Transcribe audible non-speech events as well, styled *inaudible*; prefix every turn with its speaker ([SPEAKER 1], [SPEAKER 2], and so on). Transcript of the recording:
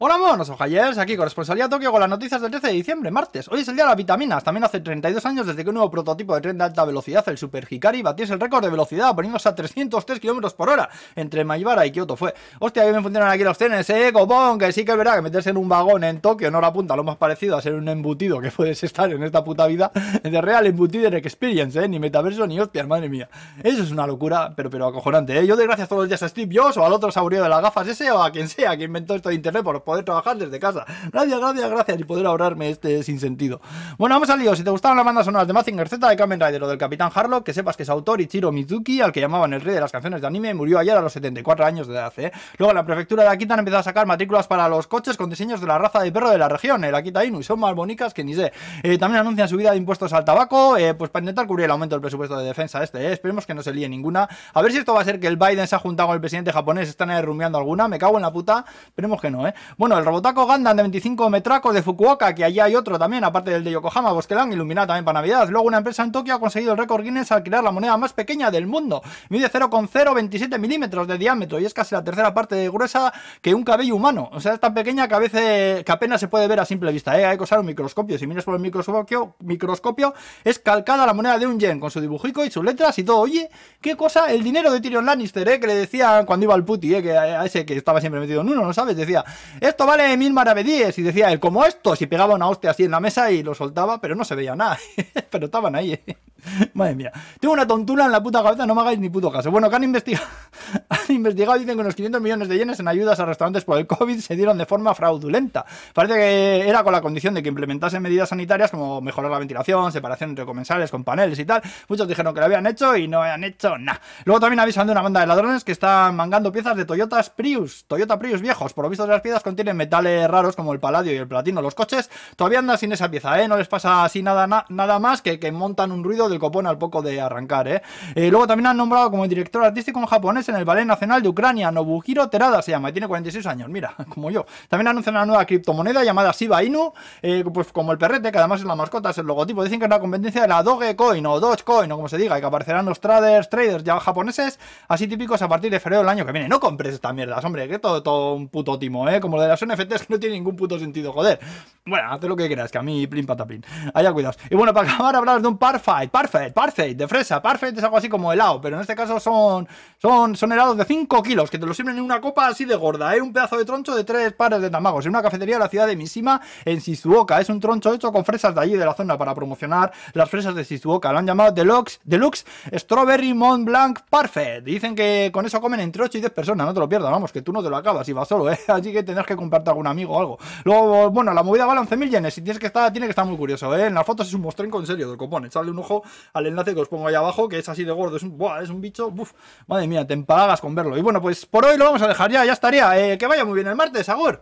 [SPEAKER 1] Hola monos, ojayers, aquí corresponsalía Tokio con las noticias del 13 de diciembre, martes. Hoy es el día de las vitaminas, también hace 32 años desde que un nuevo prototipo de tren de alta velocidad, el Super Hikari, batiese el récord de velocidad poniéndose a 303 km por hora entre Maibara y Kyoto. Fue, hostia, que bien funcionan aquí los trenes, eh, copón, que sí que es verdad que meterse en un vagón en Tokio no la apunta lo más parecido a ser un embutido que puedes estar en esta puta vida de real embutido experience, eh, ni metaverso ni hostias, madre mía. Eso es una locura, pero, pero acojonante, eh. Yo doy gracias todos los días a Steve Jobs o al otro saurio de las gafas ese o a quien sea que inventó esto de internet por poder trabajar desde casa. Gracias, gracias, gracias. Y poder ahorrarme este sin sentido. Bueno, vamos al lío. Si te gustaban las bandas sonoras de Mazinger Z, de Kamen Rider o del Capitán Harlock, que sepas que su autor, Ichiro Mizuki, al que llamaban el rey de las canciones de anime, murió ayer a los 74 años de edad. ¿eh? Luego, la prefectura de Akita empezado a sacar matrículas para los coches con diseños de la raza de perro de la región, el Akita Inu, y son más bonitas que ni sé. Eh, también anuncian subida de impuestos al tabaco, eh, pues para intentar cubrir el aumento del presupuesto de defensa este. Esperemos que no se líe ninguna. A ver si esto va a ser que el Biden se ha juntado con el presidente japonés, están rumiando alguna. Me cago en la puta. Esperemos que no, ¿eh? Bueno, el Robotaco Gundam de 25 metracos de Fukuoka, que allí hay otro también, aparte del de Yokohama, Bosquelan, iluminado también para Navidad. Luego una empresa en Tokio ha conseguido el récord Guinness al crear la moneda más pequeña del mundo. Mide 0,027 milímetros de diámetro y es casi la tercera parte de gruesa que un cabello humano. O sea, es tan pequeña que a veces que apenas se puede ver a simple vista. ¿eh? Hay que usar un microscopio. Si miras por el microscopio, microscopio, es calcada la moneda de un yen con su dibujico y sus letras y todo. Oye, qué cosa, el dinero de Tyrion Lannister, ¿eh? que le decía cuando iba al puti, ¿eh? que a ese que estaba siempre metido en uno, ¿no sabes? Decía, esto vale mil maravedíes y decía como esto, si pegaba una hostia así en la mesa y lo soltaba, pero no se veía nada. *laughs* pero estaban ahí. ¿eh? *laughs* Madre mía. Tengo una tontula en la puta cabeza, no me hagáis ni puto caso. Bueno, que han investigado, *laughs* han investigado, dicen que unos 500 millones de yenes en ayudas a restaurantes por el COVID se dieron de forma fraudulenta. Parece que era con la condición de que implementasen medidas sanitarias como mejorar la ventilación, separación entre comensales con paneles y tal. Muchos dijeron que lo habían hecho y no habían hecho nada. Luego también avisan de una banda de ladrones que están mangando piezas de Toyotas Prius, Toyota Prius viejos. Por lo visto, las piezas contienen metales raros como el paladio y el platino. Los coches todavía andan sin esa pieza, ¿eh? No les pasa así nada, nada más que que montan un ruido del copón al poco de arrancar, ¿eh? ¿eh? luego también han nombrado como director artístico japonés en el Ballet Nacional de Ucrania, Nobuhiro Terada se llama, y tiene 46 años, mira, *laughs* como yo. También anuncian una nueva criptomoneda llamada Shiba Inu, eh, pues como el perrete, que además es la mascota, es el logotipo. Dicen que es la competencia de la Dogecoin o Dogecoin, o como se diga, y que aparecerán los traders, traders ya japoneses, así típicos a partir de febrero del año que viene. No compres esta mierda, hombre, que todo, todo un puto timo, ¿eh? Como lo de las NFTs que no tiene ningún puto sentido, joder. Bueno, haz lo que quieras, que a mí plin pataplin. Allá cuidados. Y bueno, para *laughs* acabar, hablar de un Parfait, Parfait, Parfait, de fresa. Parfait es algo así como helado, pero en este caso son, son, son helados de 5 kilos, que te lo sirven en una copa así de gorda, ¿eh? Un pedazo de troncho de 3 pares de tamagos, en una cafetería de la ciudad de Mishima, en Shizuoka. Es un troncho hecho con fresas de allí, de la zona, para promocionar las fresas de Shizuoka. Lo han llamado Deluxe, Deluxe Strawberry Mont Blanc Parfait. Dicen que con eso comen entre 8 y 10 personas, no te lo pierdas, vamos, que tú no te lo acabas y vas solo, ¿eh? *laughs* Así que tendrás que compartir algún amigo o algo. Luego, bueno, la movida vale 11.000 yenes y tienes que estar, tiene que estar muy curioso, ¿eh? En las fotos es un mostrenco en serio del copón. Echarle un ojo al enlace que os pongo ahí abajo, que es así de gordo. Es un, es un bicho, madre mía, te empalagas con verlo. Y bueno, pues por hoy lo vamos a dejar ya, ya estaría. Eh, que vaya muy bien el martes, Agur.